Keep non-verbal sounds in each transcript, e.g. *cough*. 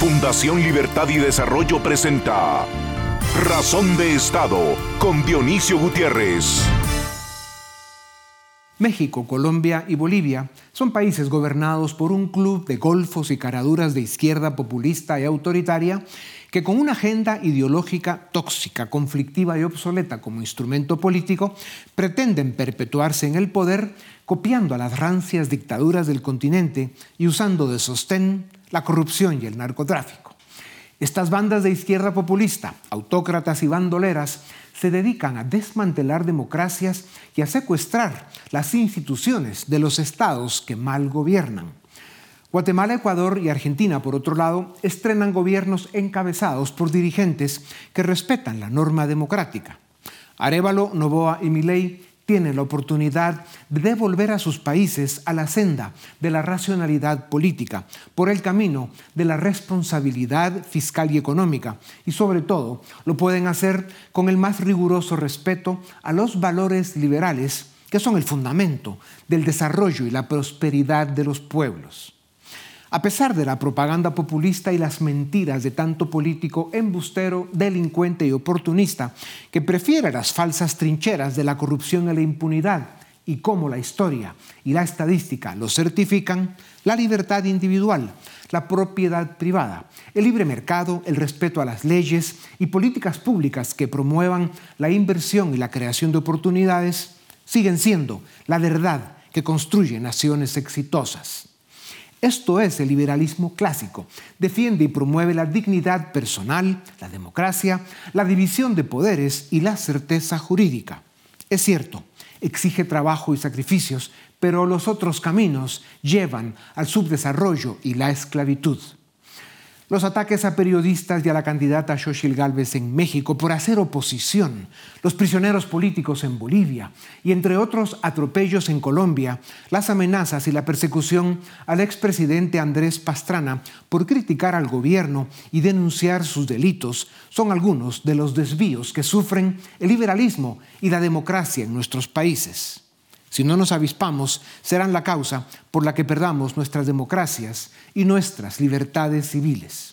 Fundación Libertad y Desarrollo presenta Razón de Estado con Dionisio Gutiérrez. México, Colombia y Bolivia son países gobernados por un club de golfos y caraduras de izquierda populista y autoritaria que con una agenda ideológica tóxica, conflictiva y obsoleta como instrumento político, pretenden perpetuarse en el poder copiando a las rancias dictaduras del continente y usando de sostén la corrupción y el narcotráfico. Estas bandas de izquierda populista, autócratas y bandoleras, se dedican a desmantelar democracias y a secuestrar las instituciones de los estados que mal gobiernan. Guatemala, Ecuador y Argentina, por otro lado, estrenan gobiernos encabezados por dirigentes que respetan la norma democrática. Arevalo, Novoa y Milei tienen la oportunidad de devolver a sus países a la senda de la racionalidad política, por el camino de la responsabilidad fiscal y económica, y sobre todo lo pueden hacer con el más riguroso respeto a los valores liberales que son el fundamento del desarrollo y la prosperidad de los pueblos. A pesar de la propaganda populista y las mentiras de tanto político embustero, delincuente y oportunista que prefiere las falsas trincheras de la corrupción y la impunidad, y como la historia y la estadística lo certifican, la libertad individual, la propiedad privada, el libre mercado, el respeto a las leyes y políticas públicas que promuevan la inversión y la creación de oportunidades siguen siendo la verdad que construye naciones exitosas. Esto es el liberalismo clásico. Defiende y promueve la dignidad personal, la democracia, la división de poderes y la certeza jurídica. Es cierto, exige trabajo y sacrificios, pero los otros caminos llevan al subdesarrollo y la esclavitud los ataques a periodistas y a la candidata Xochitl Gálvez en México por hacer oposición, los prisioneros políticos en Bolivia y entre otros atropellos en Colombia, las amenazas y la persecución al expresidente Andrés Pastrana por criticar al gobierno y denunciar sus delitos son algunos de los desvíos que sufren el liberalismo y la democracia en nuestros países. Si no nos avispamos, serán la causa por la que perdamos nuestras democracias y nuestras libertades civiles.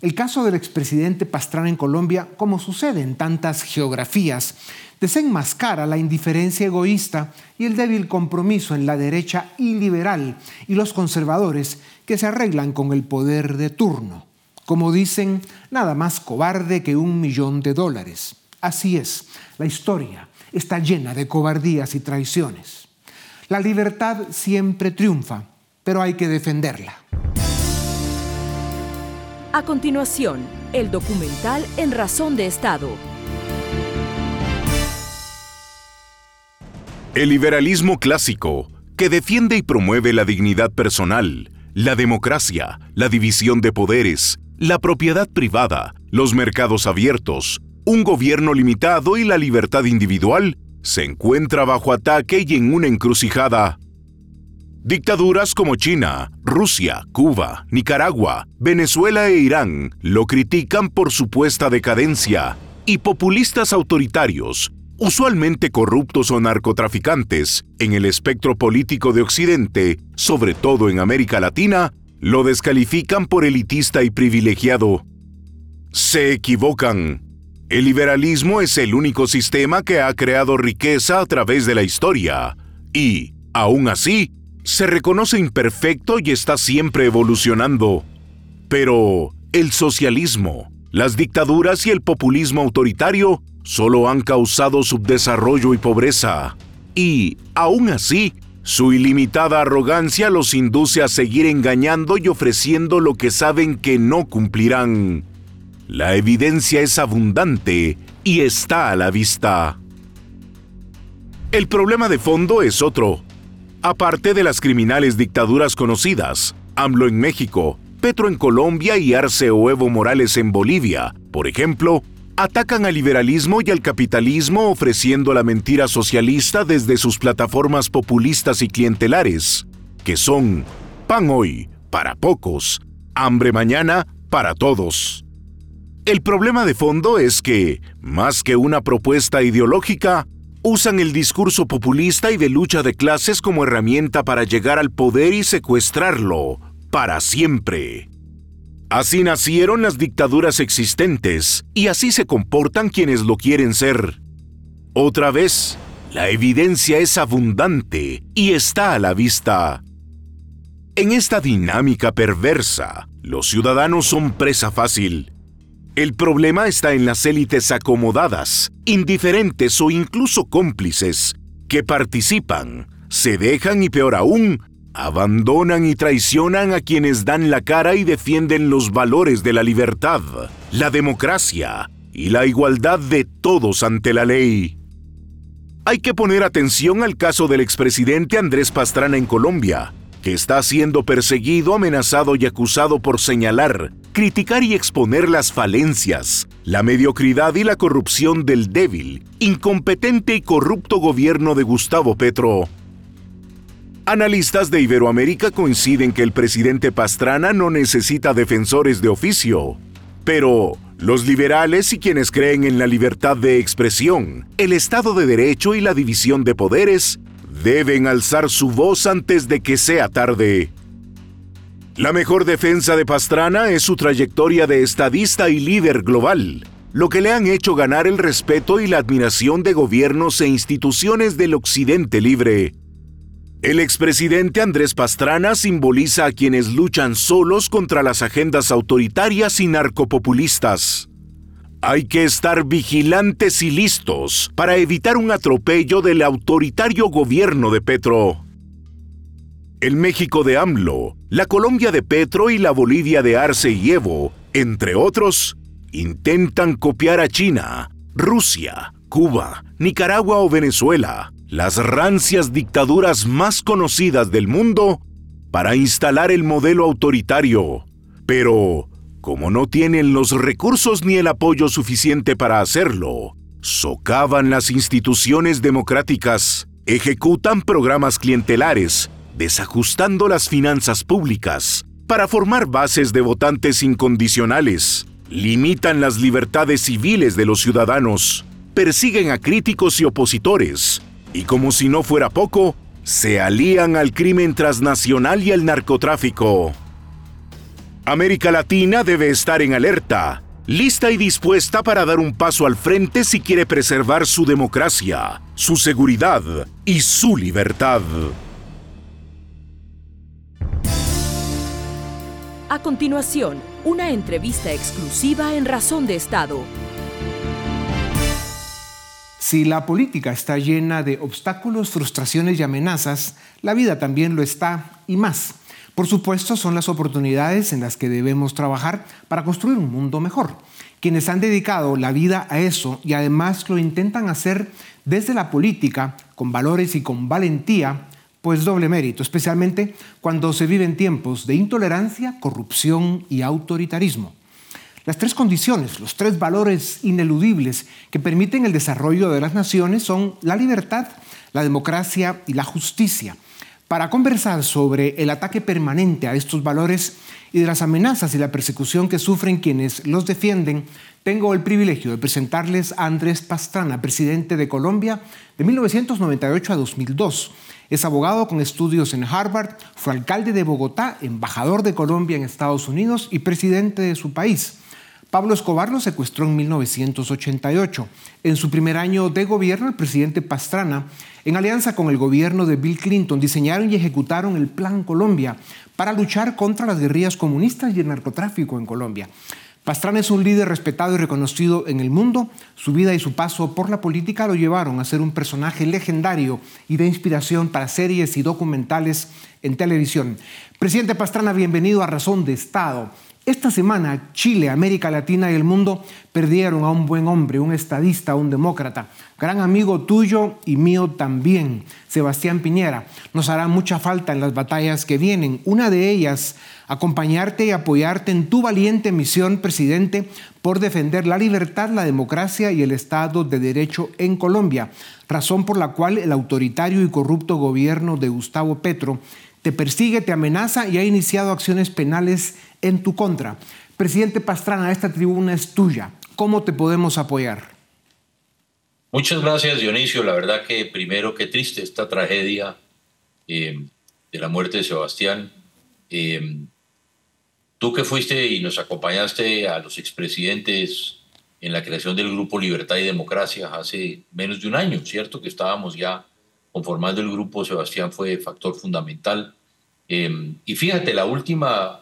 El caso del expresidente Pastrana en Colombia, como sucede en tantas geografías, desenmascara la indiferencia egoísta y el débil compromiso en la derecha iliberal y los conservadores que se arreglan con el poder de turno. Como dicen, nada más cobarde que un millón de dólares. Así es, la historia está llena de cobardías y traiciones. La libertad siempre triunfa, pero hay que defenderla. A continuación, el documental En Razón de Estado. El liberalismo clásico, que defiende y promueve la dignidad personal, la democracia, la división de poderes, la propiedad privada, los mercados abiertos, un gobierno limitado y la libertad individual, se encuentra bajo ataque y en una encrucijada. Dictaduras como China, Rusia, Cuba, Nicaragua, Venezuela e Irán lo critican por supuesta decadencia y populistas autoritarios, usualmente corruptos o narcotraficantes, en el espectro político de Occidente, sobre todo en América Latina, lo descalifican por elitista y privilegiado. Se equivocan. El liberalismo es el único sistema que ha creado riqueza a través de la historia y, aún así, se reconoce imperfecto y está siempre evolucionando. Pero el socialismo, las dictaduras y el populismo autoritario solo han causado subdesarrollo y pobreza. Y, aún así, su ilimitada arrogancia los induce a seguir engañando y ofreciendo lo que saben que no cumplirán. La evidencia es abundante y está a la vista. El problema de fondo es otro. Aparte de las criminales dictaduras conocidas, AMLO en México, Petro en Colombia y Arce o Evo Morales en Bolivia, por ejemplo, atacan al liberalismo y al capitalismo ofreciendo la mentira socialista desde sus plataformas populistas y clientelares, que son pan hoy para pocos, hambre mañana para todos. El problema de fondo es que, más que una propuesta ideológica, usan el discurso populista y de lucha de clases como herramienta para llegar al poder y secuestrarlo para siempre. Así nacieron las dictaduras existentes y así se comportan quienes lo quieren ser. Otra vez, la evidencia es abundante y está a la vista. En esta dinámica perversa, los ciudadanos son presa fácil. El problema está en las élites acomodadas, indiferentes o incluso cómplices, que participan, se dejan y peor aún, abandonan y traicionan a quienes dan la cara y defienden los valores de la libertad, la democracia y la igualdad de todos ante la ley. Hay que poner atención al caso del expresidente Andrés Pastrana en Colombia, que está siendo perseguido, amenazado y acusado por señalar, criticar y exponer las falencias, la mediocridad y la corrupción del débil, incompetente y corrupto gobierno de Gustavo Petro. Analistas de Iberoamérica coinciden que el presidente Pastrana no necesita defensores de oficio, pero los liberales y quienes creen en la libertad de expresión, el Estado de Derecho y la división de poderes deben alzar su voz antes de que sea tarde. La mejor defensa de Pastrana es su trayectoria de estadista y líder global, lo que le han hecho ganar el respeto y la admiración de gobiernos e instituciones del Occidente libre. El expresidente Andrés Pastrana simboliza a quienes luchan solos contra las agendas autoritarias y narcopopulistas. Hay que estar vigilantes y listos para evitar un atropello del autoritario gobierno de Petro. El México de AMLO, la Colombia de Petro y la Bolivia de Arce y Evo, entre otros, intentan copiar a China, Rusia, Cuba, Nicaragua o Venezuela las rancias dictaduras más conocidas del mundo para instalar el modelo autoritario. Pero, como no tienen los recursos ni el apoyo suficiente para hacerlo, socavan las instituciones democráticas, ejecutan programas clientelares, desajustando las finanzas públicas para formar bases de votantes incondicionales, limitan las libertades civiles de los ciudadanos, persiguen a críticos y opositores, y como si no fuera poco, se alían al crimen transnacional y al narcotráfico. América Latina debe estar en alerta, lista y dispuesta para dar un paso al frente si quiere preservar su democracia, su seguridad y su libertad. A continuación, una entrevista exclusiva en Razón de Estado si la política está llena de obstáculos, frustraciones y amenazas, la vida también lo está y más. Por supuesto, son las oportunidades en las que debemos trabajar para construir un mundo mejor. Quienes han dedicado la vida a eso y además lo intentan hacer desde la política, con valores y con valentía, pues doble mérito, especialmente cuando se viven tiempos de intolerancia, corrupción y autoritarismo. Las tres condiciones, los tres valores ineludibles que permiten el desarrollo de las naciones son la libertad, la democracia y la justicia. Para conversar sobre el ataque permanente a estos valores y de las amenazas y la persecución que sufren quienes los defienden, tengo el privilegio de presentarles a Andrés Pastrana, presidente de Colombia de 1998 a 2002. Es abogado con estudios en Harvard, fue alcalde de Bogotá, embajador de Colombia en Estados Unidos y presidente de su país. Pablo Escobar lo secuestró en 1988. En su primer año de gobierno, el presidente Pastrana, en alianza con el gobierno de Bill Clinton, diseñaron y ejecutaron el Plan Colombia para luchar contra las guerrillas comunistas y el narcotráfico en Colombia. Pastrana es un líder respetado y reconocido en el mundo. Su vida y su paso por la política lo llevaron a ser un personaje legendario y de inspiración para series y documentales en televisión. Presidente Pastrana, bienvenido a Razón de Estado. Esta semana Chile, América Latina y el mundo perdieron a un buen hombre, un estadista, un demócrata, gran amigo tuyo y mío también, Sebastián Piñera. Nos hará mucha falta en las batallas que vienen. Una de ellas, acompañarte y apoyarte en tu valiente misión, presidente, por defender la libertad, la democracia y el Estado de Derecho en Colombia, razón por la cual el autoritario y corrupto gobierno de Gustavo Petro te persigue, te amenaza y ha iniciado acciones penales en tu contra. Presidente Pastrana, esta tribuna es tuya. ¿Cómo te podemos apoyar? Muchas gracias, Dionisio. La verdad que primero, qué triste esta tragedia eh, de la muerte de Sebastián. Eh, Tú que fuiste y nos acompañaste a los expresidentes en la creación del Grupo Libertad y Democracia hace menos de un año, ¿cierto? Que estábamos ya conformando el grupo, Sebastián fue factor fundamental. Em, y fíjate, la última,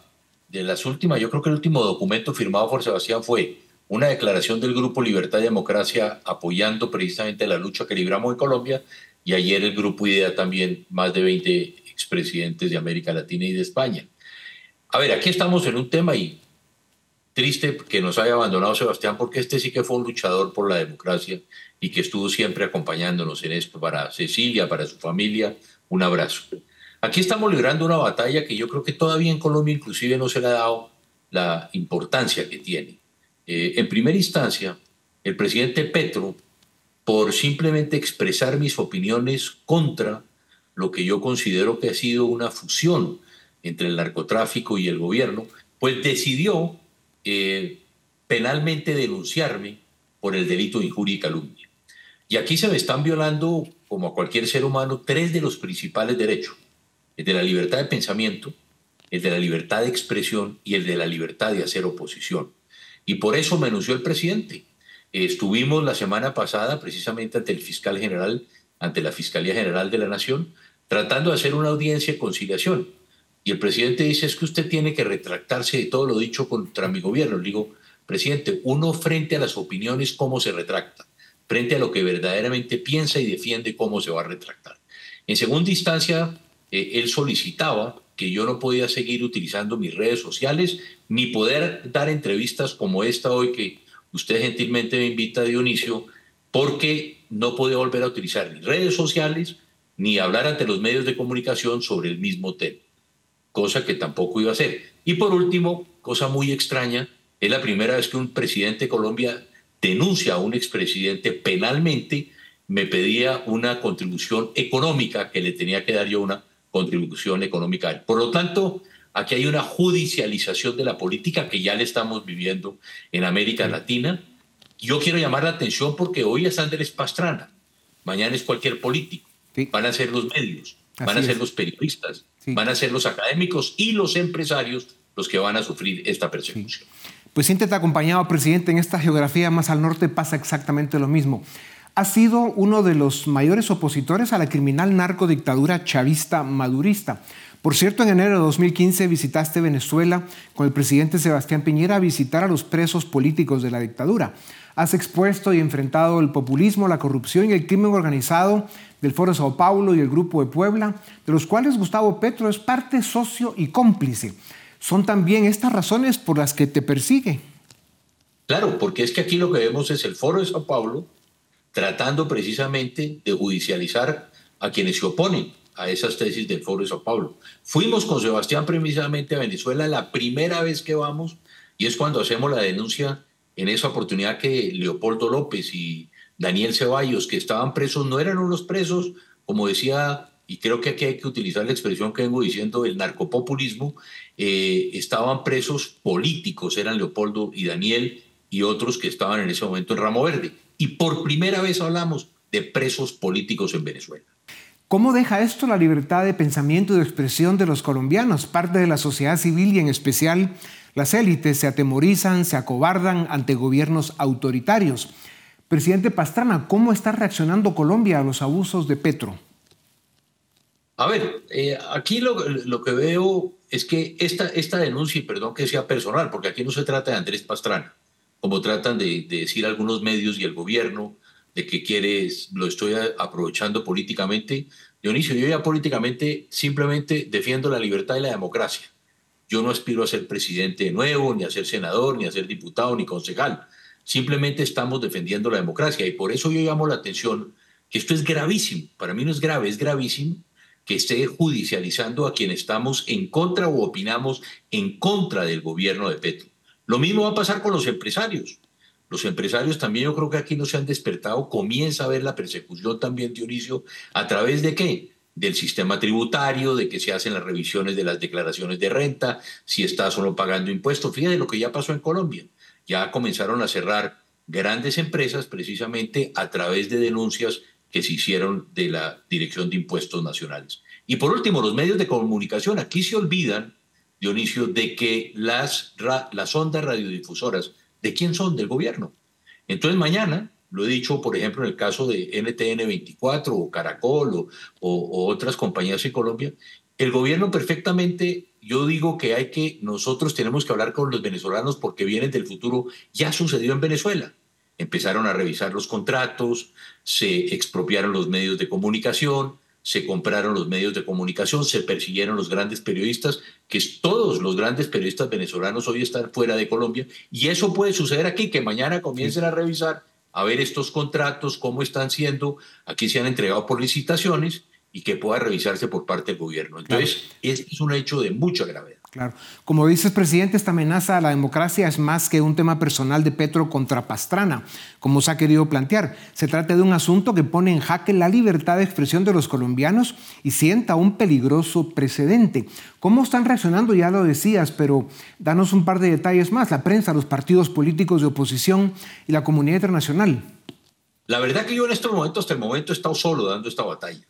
de las últimas, yo creo que el último documento firmado por Sebastián fue una declaración del Grupo Libertad y Democracia apoyando precisamente la lucha que libramos en Colombia y ayer el Grupo IDEA también, más de 20 expresidentes de América Latina y de España. A ver, aquí estamos en un tema y triste que nos haya abandonado Sebastián, porque este sí que fue un luchador por la democracia y que estuvo siempre acompañándonos en esto. Para Cecilia, para su familia, un abrazo. Aquí estamos librando una batalla que yo creo que todavía en Colombia inclusive no se le ha dado la importancia que tiene. Eh, en primera instancia, el presidente Petro, por simplemente expresar mis opiniones contra lo que yo considero que ha sido una fusión entre el narcotráfico y el gobierno, pues decidió eh, penalmente denunciarme por el delito de injuria y calumnia. Y aquí se me están violando, como a cualquier ser humano, tres de los principales derechos. El de la libertad de pensamiento, el de la libertad de expresión y el de la libertad de hacer oposición. Y por eso me anunció el presidente. estuvimos la semana pasada precisamente ante el fiscal general, ante la Fiscalía General de la Nación, tratando de hacer una audiencia de conciliación. Y el presidente dice, es que usted tiene que retractarse de todo lo dicho contra mi gobierno. Le digo, presidente, uno frente a las opiniones, ¿cómo se retracta? Frente a lo que verdaderamente piensa y defiende, ¿cómo se va a retractar? En segunda instancia, eh, él solicitaba que yo no podía seguir utilizando mis redes sociales ni poder dar entrevistas como esta hoy que usted gentilmente me invita, Dionisio, porque no podía volver a utilizar ni redes sociales ni hablar ante los medios de comunicación sobre el mismo tema cosa que tampoco iba a hacer. Y por último, cosa muy extraña, es la primera vez que un presidente de Colombia denuncia a un expresidente penalmente, me pedía una contribución económica, que le tenía que dar yo una contribución económica. Por lo tanto, aquí hay una judicialización de la política que ya le estamos viviendo en América Latina. Yo quiero llamar la atención porque hoy es Andrés Pastrana, mañana es cualquier político, van a ser los medios, van a ser los periodistas, Van a ser los académicos y los empresarios los que van a sufrir esta persecución. Pues siéntete acompañado, presidente. En esta geografía más al norte pasa exactamente lo mismo. Ha sido uno de los mayores opositores a la criminal narcodictadura chavista madurista. Por cierto, en enero de 2015 visitaste Venezuela con el presidente Sebastián Piñera a visitar a los presos políticos de la dictadura. Has expuesto y enfrentado el populismo, la corrupción y el crimen organizado del Foro de Sao Paulo y el Grupo de Puebla, de los cuales Gustavo Petro es parte socio y cómplice. ¿Son también estas razones por las que te persigue? Claro, porque es que aquí lo que vemos es el Foro de Sao Paulo tratando precisamente de judicializar a quienes se oponen a esas tesis del Foro de Sao Paulo. Fuimos con Sebastián precisamente a Venezuela la primera vez que vamos y es cuando hacemos la denuncia en esa oportunidad que Leopoldo López y Daniel Ceballos, que estaban presos, no eran unos presos, como decía, y creo que aquí hay que utilizar la expresión que vengo diciendo, el narcopopulismo, eh, estaban presos políticos, eran Leopoldo y Daniel y otros que estaban en ese momento en Ramo Verde. Y por primera vez hablamos de presos políticos en Venezuela. ¿Cómo deja esto la libertad de pensamiento y de expresión de los colombianos? Parte de la sociedad civil y en especial las élites se atemorizan, se acobardan ante gobiernos autoritarios. Presidente Pastrana, ¿cómo está reaccionando Colombia a los abusos de Petro? A ver, eh, aquí lo, que veo es que esta, esta denuncia, y perdón que sea personal, porque aquí no se trata de Andrés Pastrana, como tratan de, decir algunos medios y el gobierno, de que quieres, lo estoy aprovechando políticamente. Dionisio, yo ya políticamente simplemente defiendo la libertad y la democracia. Yo no aspiro a ser presidente de nuevo, ni a ser senador, ni a ser diputado, ni concejal. Simplemente estamos defendiendo la democracia y por eso yo llamo la atención que esto es gravísimo. Para mí no es grave, es gravísimo que esté judicializando a quien estamos en contra o opinamos en contra del gobierno de Petro. Lo mismo va a pasar con los empresarios. Los empresarios también yo creo que aquí no se han despertado, comienza a ver la persecución también, Dionisio, a través de qué? Del sistema tributario, de que se hacen las revisiones de las declaraciones de renta, si estás o no pagando impuestos. Fíjate lo que ya pasó en Colombia ya comenzaron a cerrar grandes empresas precisamente a través de denuncias que se hicieron de la Dirección de Impuestos Nacionales. Y por último, los medios de comunicación. Aquí se olvidan Dionisio, de que las, las ondas radiodifusoras, ¿de quién son? Del gobierno. Entonces mañana, lo he dicho, por ejemplo, en el caso de NTN 24 o Caracol o, o otras compañías en Colombia, el gobierno perfectamente, yo digo que hay que, nosotros tenemos que hablar con los venezolanos porque vienen del futuro, ya sucedió en Venezuela. Empezaron a revisar los contratos, se expropiaron los medios de comunicación, se compraron los medios de comunicación, se persiguieron los grandes periodistas, que todos los grandes periodistas venezolanos hoy están fuera de Colombia, y eso puede suceder aquí, que mañana comiencen a revisar, a ver estos contratos, cómo están siendo, aquí se han entregado por licitaciones, y que pueda revisarse por parte del gobierno. Entonces, es un hecho de mucha gravedad. Claro. Como dices, presidente, esta amenaza a la democracia es más que un tema personal de Petro contra Pastrana, como se ha querido plantear. Se trata de un asunto que pone en jaque la libertad de expresión de los colombianos y sienta un peligroso precedente. ¿Cómo están reaccionando? Ya lo decías, pero danos un par de detalles más. La prensa, los partidos políticos de oposición y la comunidad internacional. La verdad que yo en estos momentos, hasta el momento, he estado solo dando esta batalla.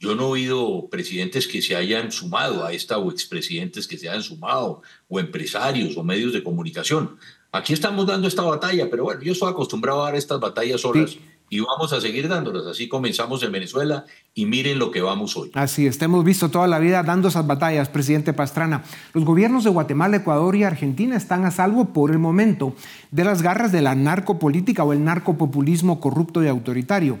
Yo no he oído presidentes que se hayan sumado a esta o expresidentes que se hayan sumado o empresarios o medios de comunicación. Aquí estamos dando esta batalla, pero bueno, yo estoy acostumbrado a dar estas batallas solas. Y vamos a seguir dándolas. Así comenzamos en Venezuela y miren lo que vamos hoy. Así es, hemos visto toda la vida dando esas batallas, presidente Pastrana. Los gobiernos de Guatemala, Ecuador y Argentina están a salvo por el momento de las garras de la narcopolítica o el narcopopulismo corrupto y autoritario.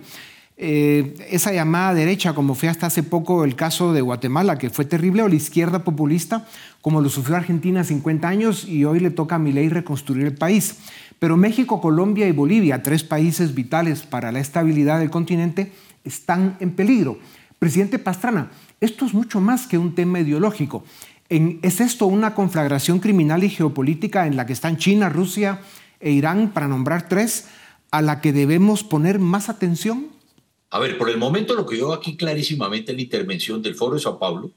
Eh, esa llamada derecha, como fue hasta hace poco el caso de Guatemala, que fue terrible, o la izquierda populista, como lo sufrió Argentina 50 años y hoy le toca a ley reconstruir el país. Pero México, Colombia y Bolivia, tres países vitales para la estabilidad del continente, están en peligro. Presidente Pastrana, esto es mucho más que un tema ideológico. ¿Es esto una conflagración criminal y geopolítica en la que están China, Rusia e Irán, para nombrar tres, a la que debemos poner más atención? A ver, por el momento lo que yo aquí clarísimamente en la intervención del Foro de Sao Paulo,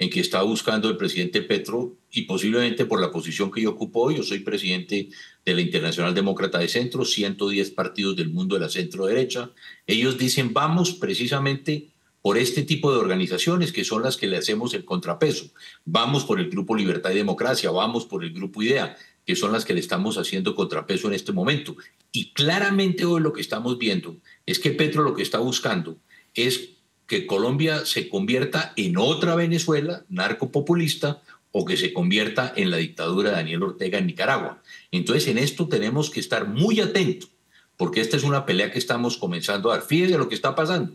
en que está buscando el presidente Petro y posiblemente por la posición que yo ocupo hoy, yo soy presidente de la Internacional Demócrata de Centro, 110 partidos del mundo de la centro derecha, ellos dicen vamos precisamente por este tipo de organizaciones que son las que le hacemos el contrapeso. Vamos por el Grupo Libertad y Democracia, vamos por el Grupo IDEA, que son las que le estamos haciendo contrapeso en este momento. Y claramente hoy lo que estamos viendo es que Petro lo que está buscando es que Colombia se convierta en otra Venezuela narcopopulista o que se convierta en la dictadura de Daniel Ortega en Nicaragua. Entonces en esto tenemos que estar muy atentos, porque esta es una pelea que estamos comenzando a dar. Fíjense lo que está pasando.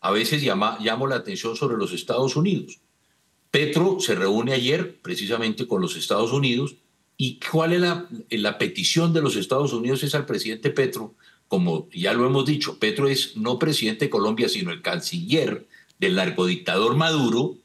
A veces llama, llamo la atención sobre los Estados Unidos. Petro se reúne ayer precisamente con los Estados Unidos ¿Y cuál es la, petición de los Estados Unidos? Es al presidente Petro, como ya lo hemos dicho, Petro es no presidente de Colombia, sino el canciller del narcodictador Maduro.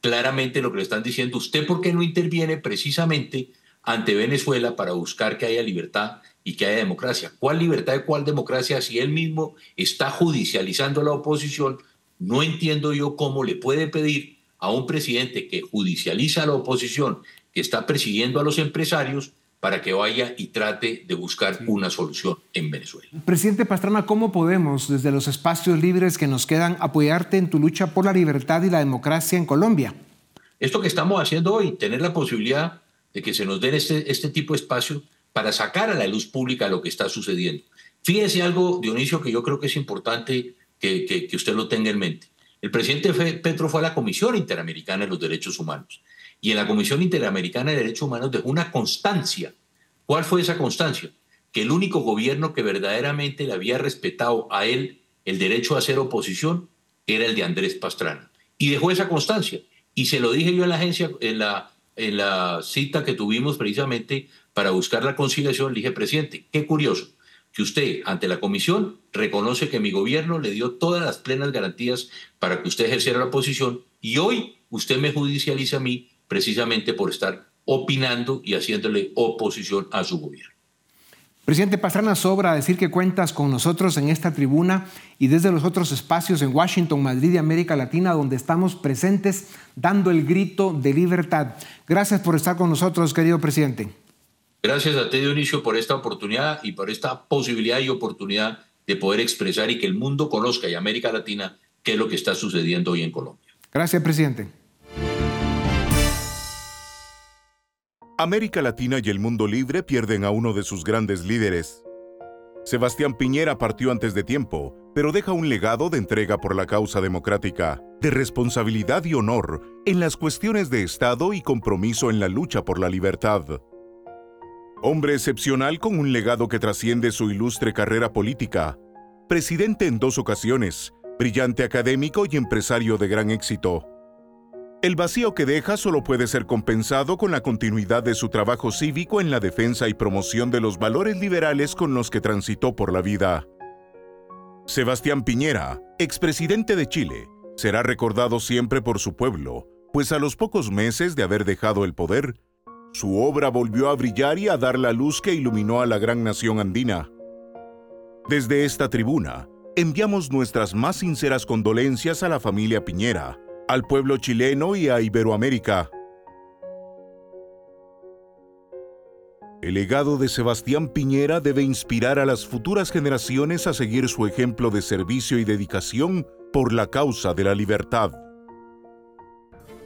Claramente lo que le están diciendo, ¿usted por qué no interviene precisamente ante Venezuela para buscar que haya libertad y que haya democracia? ¿Cuál libertad y cuál democracia si él mismo está judicializando a la oposición? No entiendo yo cómo le puede pedir a un presidente que judicializa a la oposición que está persiguiendo a los empresarios para que vaya y trate de buscar una solución en Venezuela. Presidente Pastrana, ¿cómo podemos, desde los espacios libres que nos quedan, apoyarte en tu lucha por la libertad y la democracia en Colombia? Esto que estamos haciendo hoy, tener la posibilidad de que se nos den este, este tipo de espacio para sacar a la luz pública lo que está sucediendo. Fíjese algo, Dionisio, que yo creo que es importante que, que, que usted lo tenga en mente. El presidente Petro fue a la Comisión Interamericana de los Derechos Humanos y en la Comisión Interamericana de Derechos Humanos dejó una constancia. ¿Cuál fue esa constancia? Que el único gobierno que verdaderamente le había respetado a él el derecho a hacer oposición era el de Andrés Pastrana. Y dejó esa constancia. Y se lo dije yo en la agencia, en la, en la cita que tuvimos precisamente para buscar la conciliación, le dije, presidente, qué curioso que usted ante la comisión reconoce que mi gobierno le dio todas las plenas garantías para que usted ejerciera la oposición y hoy usted me judicializa a mí precisamente por estar opinando y haciéndole oposición a su gobierno. Presidente Pastrana, sobra decir que cuentas con nosotros en esta tribuna y desde los otros espacios en Washington, Madrid y América Latina, donde estamos presentes dando el grito de libertad. Gracias por estar con nosotros, querido presidente. Gracias a ti, Dionisio, por esta oportunidad y por esta posibilidad y oportunidad de poder expresar y que el mundo conozca y América Latina qué es lo que está sucediendo hoy en Colombia. Gracias, presidente. América Latina y el mundo libre pierden a uno de sus grandes líderes. Sebastián Piñera partió antes de tiempo, pero deja un legado de entrega por la causa democrática, de responsabilidad y honor en las cuestiones de Estado y compromiso en la lucha por la libertad. Hombre excepcional con un legado que trasciende su ilustre carrera política, presidente en dos ocasiones, brillante académico y empresario de gran éxito. El vacío que deja solo puede ser compensado con la continuidad de su trabajo cívico en la defensa y promoción de los valores liberales con los que transitó por la vida. Sebastián Piñera, expresidente de Chile, será recordado siempre por su pueblo, pues a los pocos meses de haber dejado el poder, su obra volvió a brillar y a dar la luz que iluminó a la gran nación andina. Desde esta tribuna, enviamos nuestras más sinceras condolencias a la familia Piñera, al pueblo chileno y a Iberoamérica. El legado de Sebastián Piñera debe inspirar a las futuras generaciones a seguir su ejemplo de servicio y dedicación por la causa de la libertad.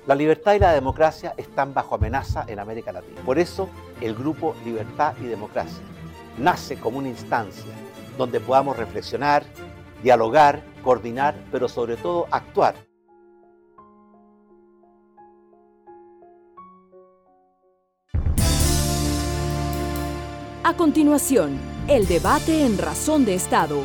La libertad y la democracia están bajo amenaza en América Latina. Por eso, el grupo Libertad y Democracia nace como una instancia donde podamos reflexionar, dialogar, coordinar, pero sobre todo actuar A continuación, el debate en Razón de Estado.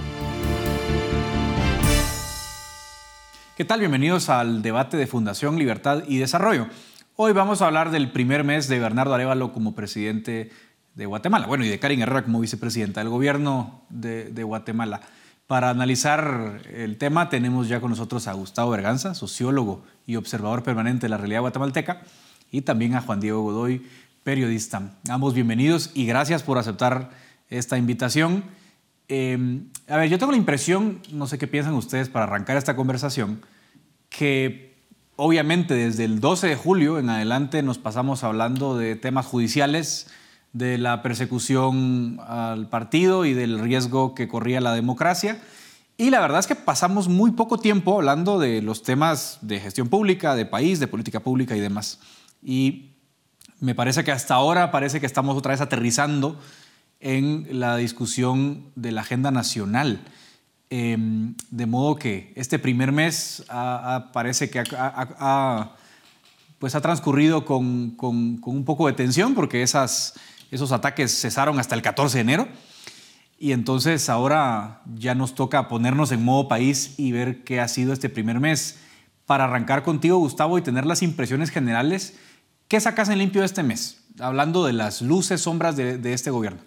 ¿Qué tal? Bienvenidos al debate de Fundación Libertad y Desarrollo. Hoy vamos a hablar del primer mes de Bernardo Arevalo como presidente de Guatemala, bueno, y de Karin Herrera como vicepresidenta del gobierno de, Guatemala. Para analizar el tema tenemos ya con nosotros a Gustavo Berganza, sociólogo y observador permanente de la realidad guatemalteca, y también a Juan Diego Godoy, periodista. Ambos bienvenidos y gracias por aceptar esta invitación. Em, a ver, yo tengo la impresión, no sé qué piensan ustedes para arrancar esta conversación, que obviamente desde el 12 de julio en adelante nos pasamos hablando de temas judiciales, de la persecución al partido y del riesgo que corría la democracia. Y la verdad es que pasamos muy poco tiempo hablando de los temas de gestión pública, de país, de política pública y demás. Y me parece que hasta ahora parece que estamos otra vez aterrizando en la discusión de la agenda nacional. Em, de modo que este primer mes parece que pues ha transcurrido con, un poco de tensión porque esas, esos ataques cesaron hasta el 14 de enero. Y entonces ahora ya nos toca ponernos en modo país y ver qué ha sido este primer mes. Para arrancar contigo, Gustavo, y tener las impresiones generales ¿Qué sacas en limpio este mes? Hablando de las luces, sombras de, este gobierno.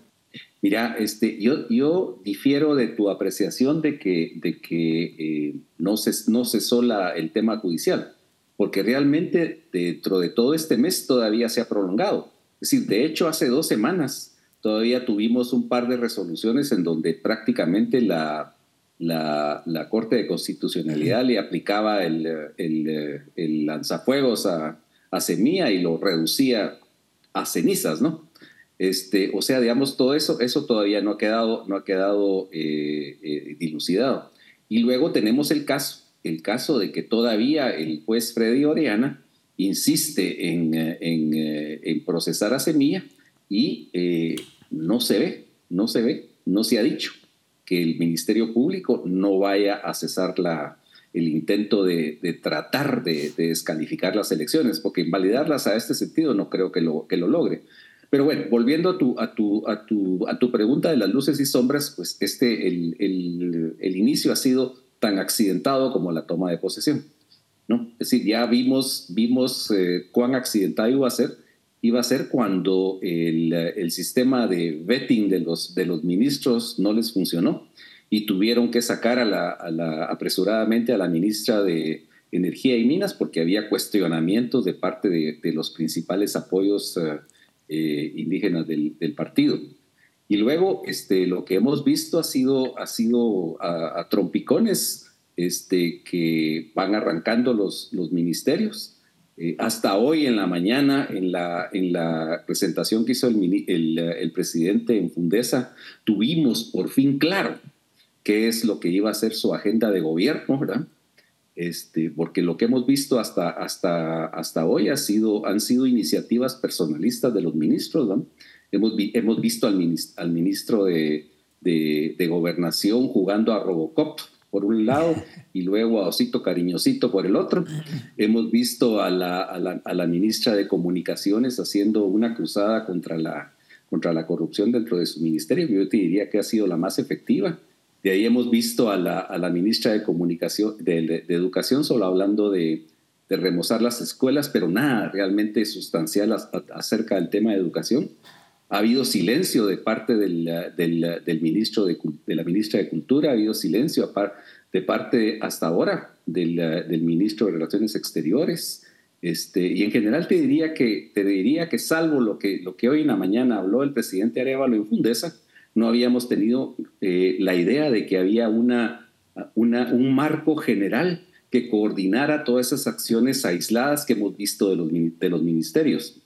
Mira, este, yo, yo difiero de tu apreciación de que, de que eh, no, se, no cesó la, el tema judicial, porque realmente dentro de todo este mes todavía se ha prolongado. Es decir, de hecho, hace dos semanas todavía tuvimos un par de resoluciones en donde prácticamente la, la, la Corte de Constitucionalidad le aplicaba el, el, el lanzafuegos a, a semilla y lo reducía a cenizas, ¿no? Este, o sea, digamos, todo eso, eso todavía no ha quedado, no ha quedado eh, eh, dilucidado. Y luego tenemos el caso, el caso de que todavía el juez Freddy Oriana insiste en, eh, en, procesar a semilla y no se ve, no se ve, no se ha dicho que el Ministerio Público no vaya a cesar la, el intento de, tratar de, descalificar las elecciones, porque invalidarlas a este sentido no creo que lo, logre. Pero bueno, volviendo a tu, pregunta de las luces y sombras, pues este, el, inicio ha sido tan accidentado como la toma de posesión. ¿no? Es decir, ya vimos, vimos eh, cuán accidentado iba a ser, iba a ser cuando el, sistema de vetting de de los ministros no les funcionó y tuvieron que sacar a la, apresuradamente a la ministra de Energía y Minas porque había cuestionamientos de parte de, los principales apoyos eh, eh, indígenas del, partido. Y luego este, lo que hemos visto ha sido, ha sido a, trompicones este, que van arrancando los, los ministerios. Eh, hasta hoy en la mañana, en la, en la presentación que hizo el, el, el presidente en Fundesa, tuvimos por fin claro qué es lo que iba a ser su agenda de gobierno, ¿verdad? este, porque lo que hemos visto hasta, hasta, hasta hoy ha sido, han sido iniciativas personalistas de los ministros. ¿no? Hemos, hemos visto al, ministro, al ministro de, de, de, Gobernación jugando a Robocop por un lado *laughs* y luego a Osito Cariñosito por el otro. Hemos visto a la, a la, a la ministra de Comunicaciones haciendo una cruzada contra la, contra la corrupción dentro de su ministerio, yo te diría que ha sido la más efectiva. De ahí hemos visto a la, ministra de Educación, solo hablando de, de, remozar las escuelas, pero nada realmente sustancial acerca del tema de educación. Ha habido silencio de parte del, ministro de, la ministra de Cultura, ha habido silencio de parte hasta ahora del, del ministro de Relaciones Exteriores. Este, y en general te diría que, te diría que salvo lo que, lo que hoy en la mañana habló el presidente Arevalo en Fundesa, no habíamos tenido eh, la idea de que había una, una, un marco general que coordinara todas esas acciones aisladas que hemos visto de los, de los ministerios.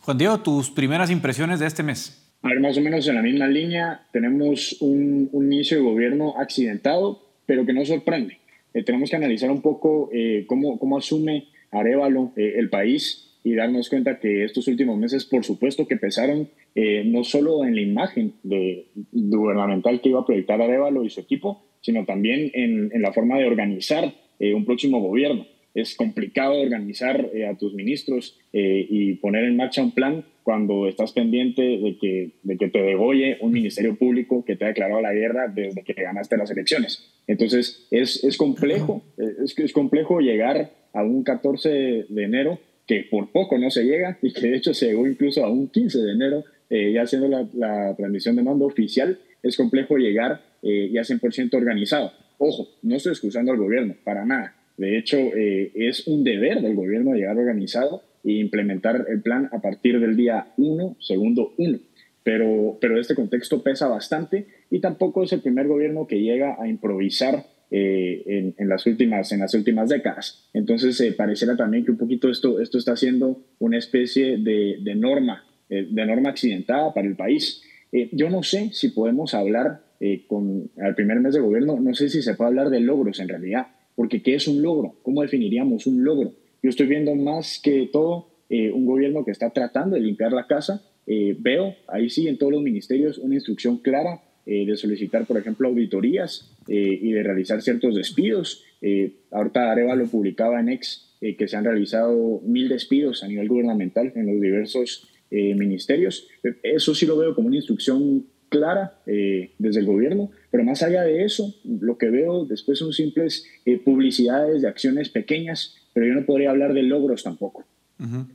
Juan Diego, tus primeras impresiones de este mes. A ver, más o menos en la misma línea, tenemos un, un inicio de gobierno accidentado, pero que no sorprende. Eh, tenemos que analizar un poco eh, cómo, cómo asume Arevalo eh, el país y darnos cuenta que estos últimos meses, por supuesto, que pesaron eh, no solo en la imagen de, gubernamental que iba a proyectar Arevalo y su equipo, sino también en, en la forma de organizar eh, un próximo gobierno. Es complicado organizar eh, a tus ministros eh, y poner en marcha un plan cuando estás pendiente de que, de que te degolle un ministerio público que te ha declarado la guerra desde que ganaste las elecciones. Entonces, es, es complejo, es, es complejo llegar a un 14 de enero, que por poco no se llega y que de hecho se llegó incluso a un 15 de enero, eh, ya haciendo la, la, transmisión de mando oficial, es complejo llegar eh, ya 100% organizado. Ojo, no estoy excusando al gobierno, para nada. De hecho, eh, es un deber del gobierno llegar organizado e implementar el plan a partir del día 1, segundo 1. Pero, pero este contexto pesa bastante y tampoco es el primer gobierno que llega a improvisar eh, en, en, las últimas, en las últimas décadas. Entonces, eh, pareciera también que un poquito esto, esto está siendo una especie de, de norma, eh, de norma accidentada para el país. Eh, yo no sé si podemos hablar eh, con al primer mes de gobierno, no sé si se puede hablar de logros en realidad, porque ¿qué es un logro? ¿Cómo definiríamos un logro? Yo estoy viendo más que todo un gobierno que está tratando de limpiar la casa. veo ahí sí en todos los ministerios una instrucción clara eh, de solicitar, por ejemplo, auditorías eh, y de realizar ciertos despidos. Eh, ahorita Areva lo publicaba en Ex que se han realizado mil despidos a nivel gubernamental en los diversos ministerios. Eso sí lo veo como una instrucción clara desde el gobierno, pero más allá de eso, lo que veo después son simples publicidades de acciones pequeñas, pero yo no podría hablar de logros tampoco.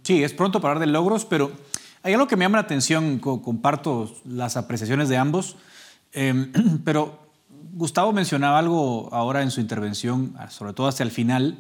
Sí, es pronto para hablar de logros, pero hay algo que me llama la atención, comparto las apreciaciones de ambos. Eh, *clears throat* pero Gustavo mencionaba algo ahora en su intervención, sobre todo hacia el final,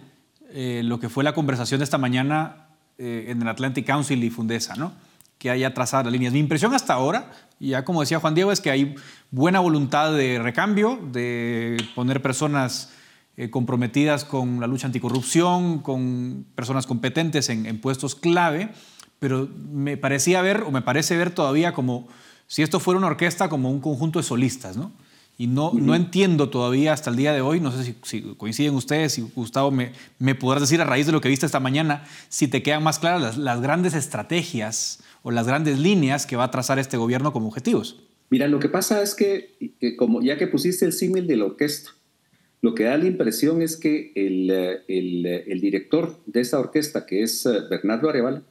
eh, lo que fue la conversación de esta mañana eh, en el Atlantic Council y Fundesa, ¿no? que haya trazado las líneas. Mi impresión hasta ahora, ya como decía Juan Diego, es que hay buena voluntad de recambio, de poner personas eh, comprometidas con la lucha anticorrupción, con personas competentes en, en puestos clave, pero me parecía ver, o me parece ver todavía como si esto fuera una orquesta como un conjunto de solistas, ¿no? Y no, no entiendo todavía hasta el día de hoy, no sé si, si coinciden ustedes, si Gustavo me, me podrás decir a raíz de lo que viste esta mañana, si te quedan más claras las, las grandes estrategias o las grandes líneas que va a trazar este gobierno como objetivos. Mira, lo que pasa es que, que como ya que pusiste el símil de la orquesta, lo que da la impresión es que el, el, el director de esa orquesta, que es eh, Bernardo Arevalo,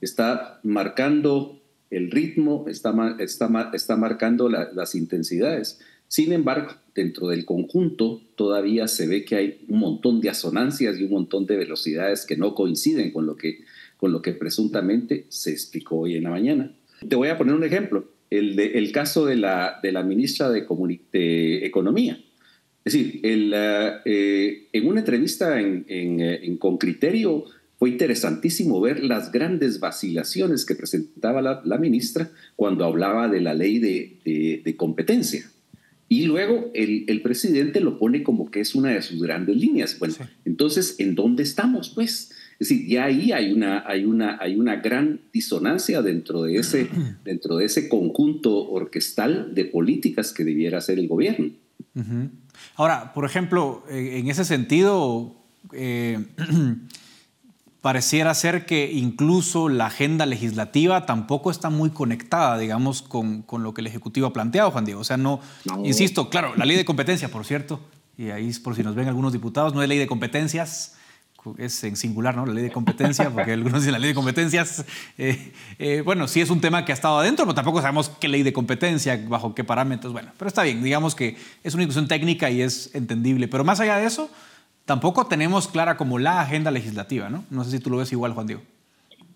está marcando el ritmo está, está, está marcando la, las intensidades. Sin embargo, dentro del conjunto todavía se ve que hay un montón de asonancias y un montón de velocidades que no coinciden con lo que, con lo que presuntamente se explicó hoy en la mañana. Te voy a poner un ejemplo, el, de, el caso de la, ministra de, Economía. Es decir, el, eh, en una entrevista en, en, en Con Criterio, fue interesantísimo ver las grandes vacilaciones que presentaba la, ministra cuando hablaba de la ley de competencia. Y luego el, el, presidente lo pone como que es una de sus grandes líneas. Bueno, sí. entonces, ¿en dónde estamos? Pues, es decir, ya ahí hay una, hay una, hay una gran disonancia dentro de, ese, *clears throat* dentro de ese conjunto orquestal de políticas que debiera hacer el gobierno. Uh -huh. Ahora, por ejemplo, en ese sentido, eh, *clears throat* pareciera ser que incluso la agenda legislativa tampoco está muy conectada, digamos, con, con lo que el Ejecutivo ha planteado, Juan Diego. O sea, no, insisto, claro, la ley de competencia, por cierto, y ahí por si nos ven algunos diputados, no es ley de competencias, es en singular, ¿no? La ley de competencia, porque algunos dicen la ley de competencias. *laughs* Eh, eh, bueno, sí es un tema que ha estado adentro, pero tampoco sabemos qué ley de competencia, bajo qué parámetros. Bueno, pero está bien, digamos que es una discusión técnica y es entendible. Pero más allá de eso, tampoco tenemos clara como la agenda legislativa, ¿no? No sé si tú lo ves igual, Juan Diego.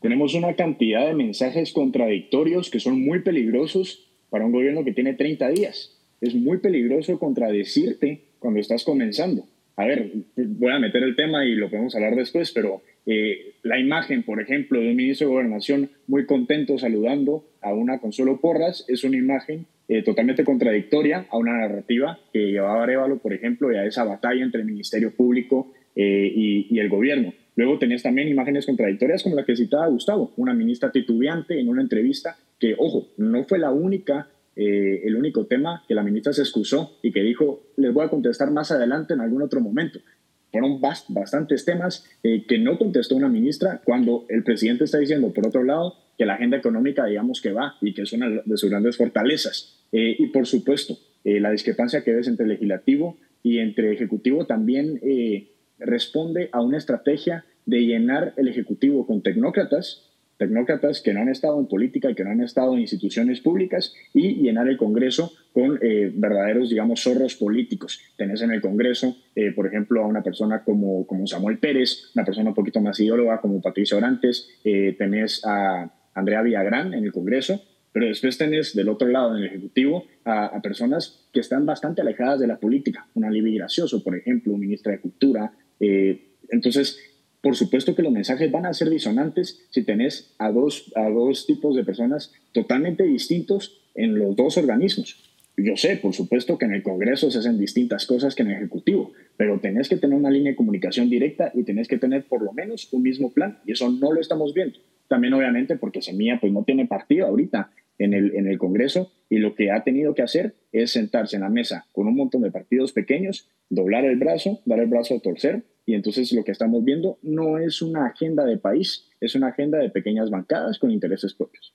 Tenemos una cantidad de mensajes contradictorios que son muy peligrosos para un gobierno que tiene 30 días. Es muy peligroso contradecirte cuando estás comenzando. A ver, voy a meter el tema y lo podemos hablar después, pero eh, la imagen, por ejemplo, de un ministro de Gobernación muy contento saludando a una Consuelo Porras es una imagen eh, totalmente contradictoria a una narrativa que llevaba Arevalo, por ejemplo, y a esa batalla entre el Ministerio Público eh, y, el gobierno. Luego tenés también imágenes contradictorias como la que citaba Gustavo, una ministra titubeante en una entrevista que, ojo, no fue la única, el único tema que la ministra se excusó y que dijo, les voy a contestar más adelante en algún otro momento. Fueron bastantes temas que no contestó una ministra cuando el presidente está diciendo, por otro lado, que la agenda económica, digamos que va y que es una de sus grandes fortalezas. Eh, y por supuesto, eh, la discrepancia que ves entre legislativo y entre ejecutivo también eh, responde a una estrategia de llenar el ejecutivo con tecnócratas, tecnócratas que no han estado en política y que no han estado en instituciones públicas y llenar el Congreso con verdaderos, digamos, zorros políticos. Tenés en el Congreso, por ejemplo, a una persona como, como Samuel Pérez, una persona un poquito más ideóloga como Patricia Orantes, tenés a Andrea Villagrán en el Congreso, pero después tenés del otro lado, en el Ejecutivo, a, personas que están bastante alejadas de la política. Una Libby Gracioso, por ejemplo, ministra de Cultura. Eh, entonces, por supuesto que los mensajes van a ser disonantes si tenés a dos, a dos tipos de personas totalmente distintos en los dos organismos. Yo sé, por supuesto, que en el Congreso se hacen distintas cosas que en el Ejecutivo, pero tenés que tener una línea de comunicación directa y tenés que tener por lo menos un mismo plan, y eso no lo estamos viendo. También, obviamente, porque Semilla pues, no tiene partido ahorita en el, en el Congreso y lo que ha tenido que hacer es sentarse en la mesa con un montón de partidos pequeños, doblar el brazo, dar el brazo a torcer y entonces lo que estamos viendo no es una agenda de país, es una agenda de pequeñas bancadas con intereses propios.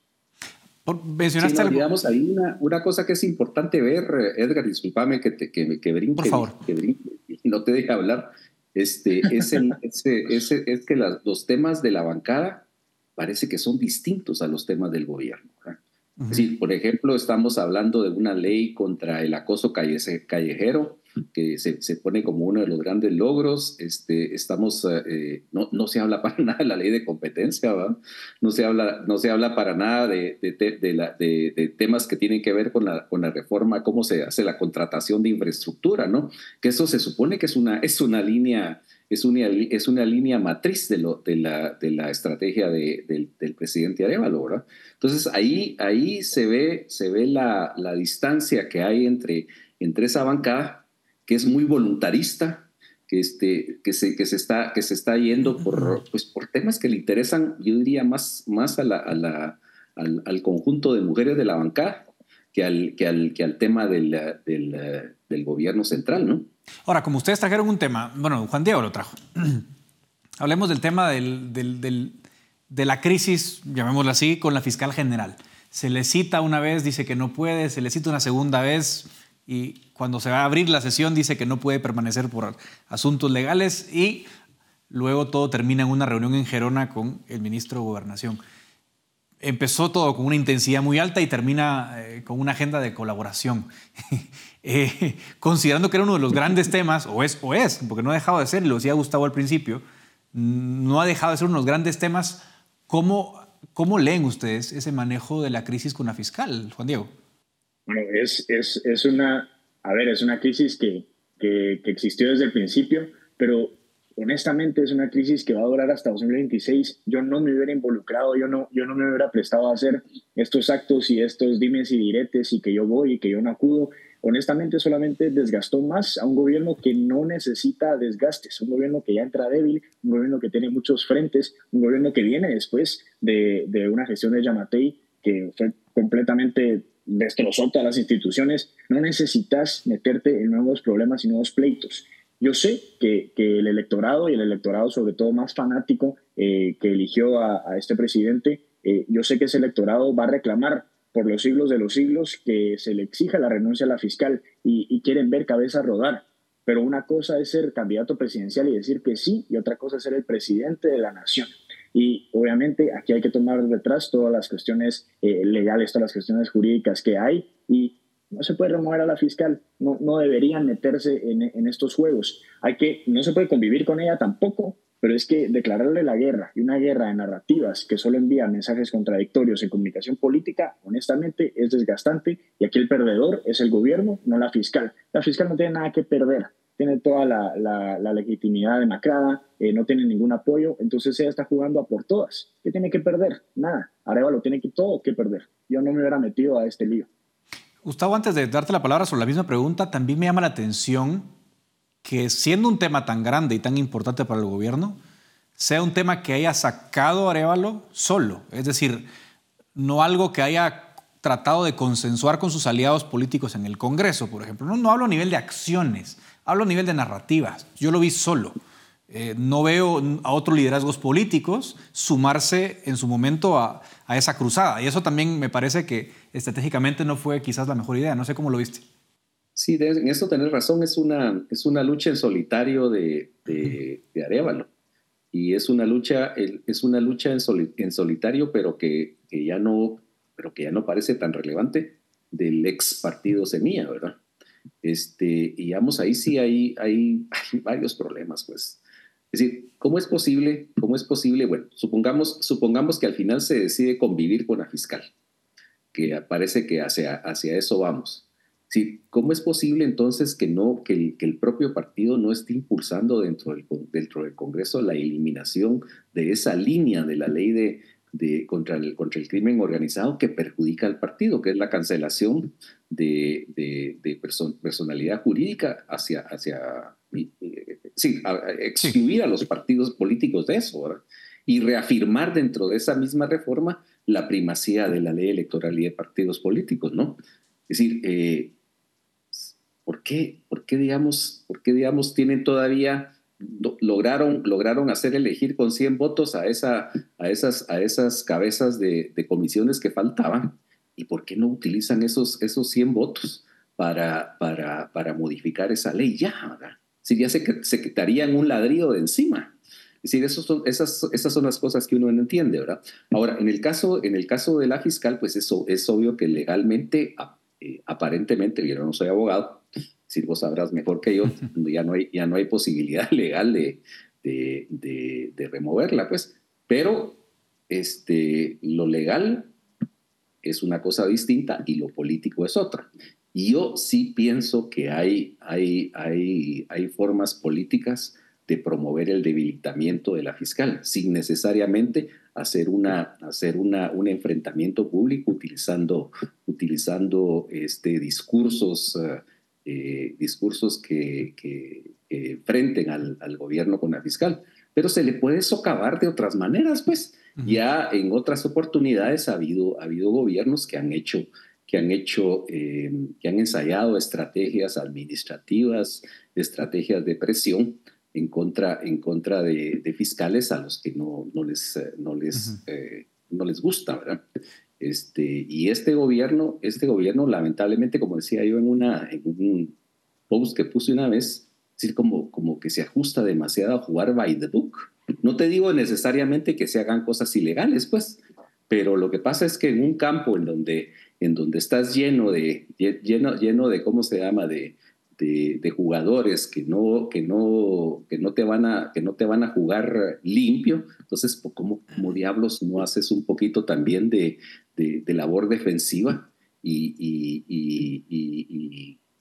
Mencionaste sí, digamos, hay una, una, cosa que es importante ver, Edgar, discúlpame que, te, que, que brinque, Por favor. que brinque no te deje hablar, este, es, el, *laughs* ese, ese, es que los temas de la bancada parece que son distintos a los temas del gobierno. Sí, por ejemplo, estamos hablando de una ley contra el acoso callejero que se, se pone como uno de los grandes logros. Este, estamos, eh, no, no, se habla *laughs* para nada de la ley de competencia, No, se habla, no se habla para nada de, de, de, la, de, temas que tienen que ver con la, con la reforma, cómo se hace la contratación de infraestructura, ¿no? Que eso se supone que es una, es una línea es una, es una línea matriz de, lo, de, la, de la estrategia del, del, presidente Arevalo, ¿verdad? Entonces ahí, ahí se ve, se ve la, la, distancia que hay entre, entre esa bancada, que es muy voluntarista, que, este, que, se, que, se, está, que se está yendo por, pues, por temas que le interesan, yo diría, más, más a la, a la, al, al, conjunto de mujeres de la bancada que al, que al, que al tema del, del, del gobierno central, ¿no? Ahora, como ustedes trajeron un tema, bueno, Juan Diego lo trajo. *clears throat* Hablemos del tema de la crisis, llamémosla así, con la fiscal general. Se le cita una vez, dice que no puede, se le cita una segunda vez y cuando se va a abrir la sesión dice que no puede permanecer por asuntos legales y luego todo termina en una reunión en Gerona con el ministro de Gobernación empezó todo con una intensidad muy alta y termina eh, con una agenda de colaboración. *laughs* Eh, *laughs* considerando que era uno de los grandes temas, o es, o es, porque no ha dejado de ser, lo decía Gustavo al principio, no ha dejado de ser uno de los grandes temas. ¿Cómo, cómo leen ustedes ese manejo de la crisis con la fiscal, Juan Diego? Bueno, es, es, es una, a ver, es una crisis que, que, que existió desde el principio, pero honestamente es una crisis que va a durar hasta 2026. Yo no me hubiera involucrado, yo no, yo no me hubiera prestado a hacer estos actos y estos dimes y diretes y que yo voy y que yo no acudo. Honestamente solamente desgastó más a un gobierno que no necesita desgastes, un gobierno que ya entra débil, un gobierno que tiene muchos frentes, un gobierno que viene después de, una gestión de Yamatei que fue completamente destrozó todas las instituciones. No necesitas meterte en nuevos problemas y nuevos pleitos Yo sé que, que el electorado y el electorado sobre todo más fanático eh, que eligió a, este presidente, eh, yo sé que ese electorado va a reclamar por los siglos de los siglos que se le exija la renuncia a la fiscal y, quieren ver cabeza rodar. Pero una cosa es ser candidato presidencial y decir que sí, y otra cosa es ser el presidente de la nación. Y obviamente aquí hay que tomar detrás todas las cuestiones eh, legales, todas las cuestiones jurídicas que hay y no se puede remover a la fiscal, no, no deberían meterse en, en, estos juegos. Hay que, no se puede convivir con ella tampoco, pero es que declararle la guerra y una guerra de narrativas que solo envía mensajes contradictorios en comunicación política, honestamente es desgastante y aquí el perdedor es el gobierno, no la fiscal. La fiscal no tiene nada que perder, tiene toda la, la, legitimidad demacrada, eh, no tiene ningún apoyo, entonces ella está jugando a por todas. ¿Qué tiene que perder? Nada. lo tiene todo que perder. Yo no me hubiera metido a este lío. Gustavo, antes de darte la palabra sobre la misma pregunta, también me llama la atención que siendo un tema tan grande y tan importante para el gobierno, sea un tema que haya sacado Arevalo solo. Es decir, no algo que haya tratado de consensuar con sus aliados políticos en el Congreso, por ejemplo. No, hablo a nivel de acciones, Hablo a nivel de narrativas. Yo lo vi solo. Eh, no veo a otros liderazgos políticos sumarse en su momento a, esa cruzada. Y eso también me parece que estratégicamente no fue quizás la mejor idea. No sé cómo lo viste. Sí, en eso tenés razón. Es una, es una lucha en solitario de, de, Arevalo. Y es una lucha, es una lucha en, en solitario, pero que, que, ya no, pero que ya no parece tan relevante del ex partido Semilla, ¿verdad? Este, y digamos, ahí sí hay, hay, varios problemas, pues. Es decir, ¿cómo es posible? ¿Cómo es posible? Bueno, supongamos, supongamos que al final se decide convivir con la fiscal, que parece que hacia, hacia eso vamos. Sí, ¿Cómo es posible entonces que, no, que el, que, el, propio partido no esté impulsando dentro del, dentro del Congreso la eliminación de esa línea de la ley de, de, contra, el, contra el crimen organizado que perjudica al partido, que es la cancelación de, de, personalidad jurídica hacia, hacia sí, excluir a los partidos políticos de eso, y reafirmar dentro de esa misma reforma la primacía de la ley electoral y de partidos políticos, ¿no? Es decir, eh, ¿por, qué, por, qué, digamos, ¿por qué, digamos, tienen todavía lograron, lograron hacer elegir con 100 votos a, esa, a, esas, a esas cabezas de, comisiones que faltaban. ¿Y por qué no utilizan esos, esos 100 votos para, para, para modificar esa ley ya? Si ya se, se quitarían un ladrillo de encima. Es decir, son, esas, esas son las cosas que uno no entiende, ¿verdad? Ahora, en el caso, en el caso de la fiscal, pues eso es obvio que legalmente, eh, aparentemente, yo no soy abogado, vos sabrás mejor que yo, ya no hay, ya no hay posibilidad *laughs* legal de, de, de, removerla, pues. Pero este, lo legal es una cosa distinta y lo político es otra. Y yo sí pienso que hay, hay, hay, hay formas políticas de promover el debilitamiento de la fiscal, sin necesariamente hacer, una, hacer una, un enfrentamiento público utilizando, utilizando este, discursos. Uh, eh, discursos que, que, enfrenten al, al, gobierno con la fiscal. Pero se le puede socavar de otras maneras, pues. Ya en otras oportunidades ha habido, ha habido gobiernos que han hecho, que han, hecho eh, que han ensayado estrategias administrativas, estrategias de presión en contra, en contra de, fiscales a los que no, no les, no les, eh, no les gusta, ¿verdad? Este, y este gobierno, este gobierno, lamentablemente, como decía yo en, un post que puse una vez, es decir, como, como que se ajusta demasiado a jugar by the book. No te digo necesariamente que se hagan cosas ilegales, pues, pero lo que pasa es que en un campo en donde, en donde estás lleno de, lleno, lleno de, ¿cómo se llama?, de, de, jugadores que no, que, no, que, no te van a, que no te van a jugar limpio, entonces, ¿cómo, como diablos no haces un poquito también de, de, labor defensiva y, y,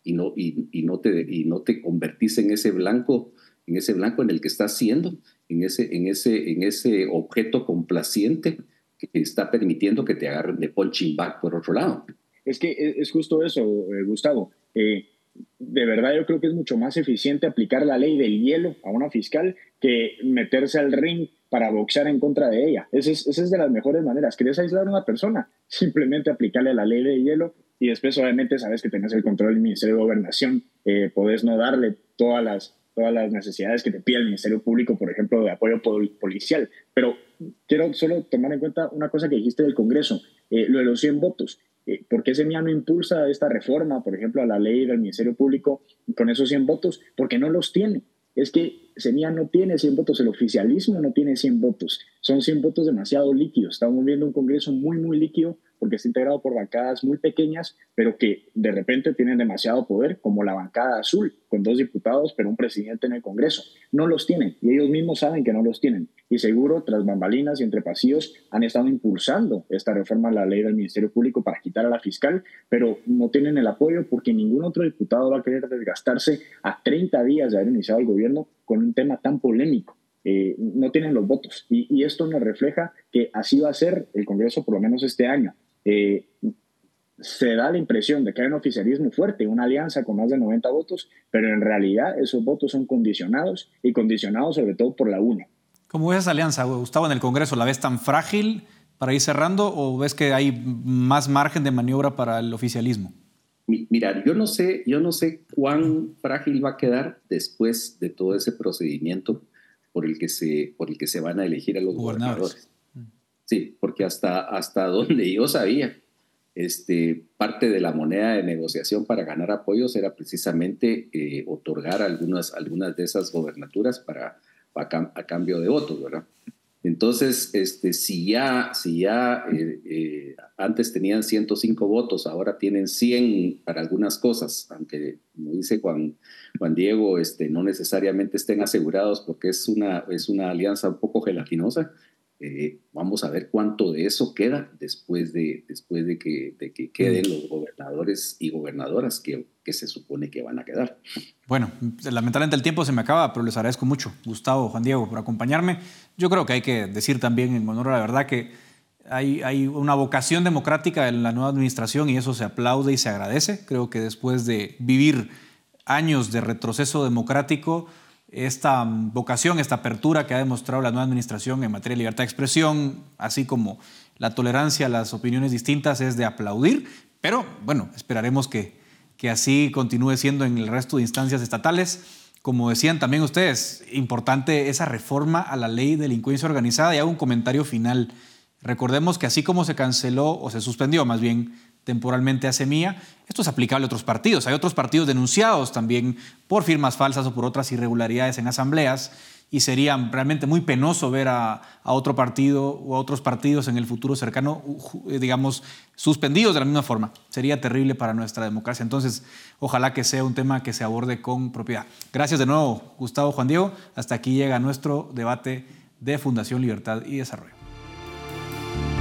y, no, y, no te, y no te convertís en ese blanco, en ese blanco en el que estás siendo, en ese, en ese, en ese objeto complaciente que está permitiendo que te agarren de punching back por otro lado. Es que es justo eso, eh, Gustavo. Eh, de verdad yo creo que es mucho más eficiente aplicar la ley del hielo a una fiscal que meterse al ring para boxear en contra de ella. Esa es, de las mejores maneras. ¿Quieres aislar a una persona? *laughs* Simplemente aplicarle la ley de hielo y después obviamente sabes que tenés el control del Ministerio de Gobernación, eh, podés no darle todas las todas las necesidades que te pide el Ministerio Público, por ejemplo, de apoyo policial. Pero quiero solo tomar en cuenta una cosa que dijiste del Congreso, eh, lo de los 100 votos. ¿Por qué Semilla no impulsa esta reforma, por ejemplo, a la ley del Ministerio Público con esos 100 votos? Porque no los tiene. Es que Semilla no tiene 100 votos, el oficialismo no tiene 100 votos. Son 100 votos demasiado líquidos. Estamos viendo un Congreso muy, muy líquido porque está integrado por bancadas muy pequeñas, pero que de repente tienen demasiado poder, como la bancada azul, con dos diputados, pero un presidente en el Congreso. No los tienen y ellos mismos saben que no los tienen. Y seguro, tras bambalinas y entre pasillos, han estado impulsando esta reforma a la ley del Ministerio Público para quitar a la fiscal, pero no tienen el apoyo porque ningún otro diputado va a querer desgastarse a 30 días de haber iniciado el gobierno con un tema tan polémico. Eh, no tienen los votos. Y, y, esto nos refleja que así va a ser el Congreso por lo menos este año. Eh, se da la impresión de que hay un oficialismo fuerte, una alianza con más de 90 votos, pero en realidad esos votos son condicionados y condicionados sobre todo por la UNE. ¿Cómo ves esa alianza, Gustavo, en el Congreso? ¿La ves tan frágil para ir cerrando o ves que hay más margen de maniobra para el oficialismo? Mira, yo no sé, yo no sé cuán frágil va a quedar después de todo ese procedimiento por el que se, por el que se van a elegir a los gobernadores. Sí, porque hasta, hasta donde yo sabía, este, parte de la moneda de negociación para ganar apoyos era precisamente eh, otorgar algunas, algunas de esas gobernaturas para, a cambio de votos, ¿verdad? Entonces, este, si ya, si ya eh, eh, antes tenían 105 votos, ahora tienen 100 para algunas cosas, aunque, como dice Juan, Juan Diego, este, no necesariamente estén asegurados porque es una, es una alianza un poco gelatinosa, eh, vamos a ver cuánto de eso queda después de, después de, que, de que queden mm. los gobernadores y gobernadoras que, que, se supone que van a quedar. Bueno, lamentablemente el tiempo se me acaba, pero les agradezco mucho, Gustavo, Juan Diego, por acompañarme. Yo creo que hay que decir también en honor a la verdad que hay, hay una vocación democrática en la nueva administración y eso se aplaude y se agradece. Creo que después de vivir años de retroceso democrático, esta vocación, esta apertura que ha demostrado la nueva administración en materia de libertad de expresión, así como la tolerancia a las opiniones distintas, es de aplaudir, pero bueno, esperaremos que, que así continúe siendo en el resto de instancias estatales. Como decían también ustedes, importante esa reforma a la ley de delincuencia organizada. Y hago un comentario final. Recordemos que así como se canceló o se suspendió más bien temporalmente a Semilla. Esto es aplicable a otros partidos. Hay otros partidos denunciados también por firmas falsas o por otras irregularidades en asambleas y sería realmente muy penoso ver a, otro partido o a otros partidos en el futuro cercano, eh, digamos, suspendidos de la misma forma. Sería terrible para nuestra democracia. Entonces, ojalá que sea un tema que se aborde con propiedad. Gracias de nuevo, Gustavo Juan Diego. Hasta aquí llega nuestro debate de Fundación Libertad y Desarrollo.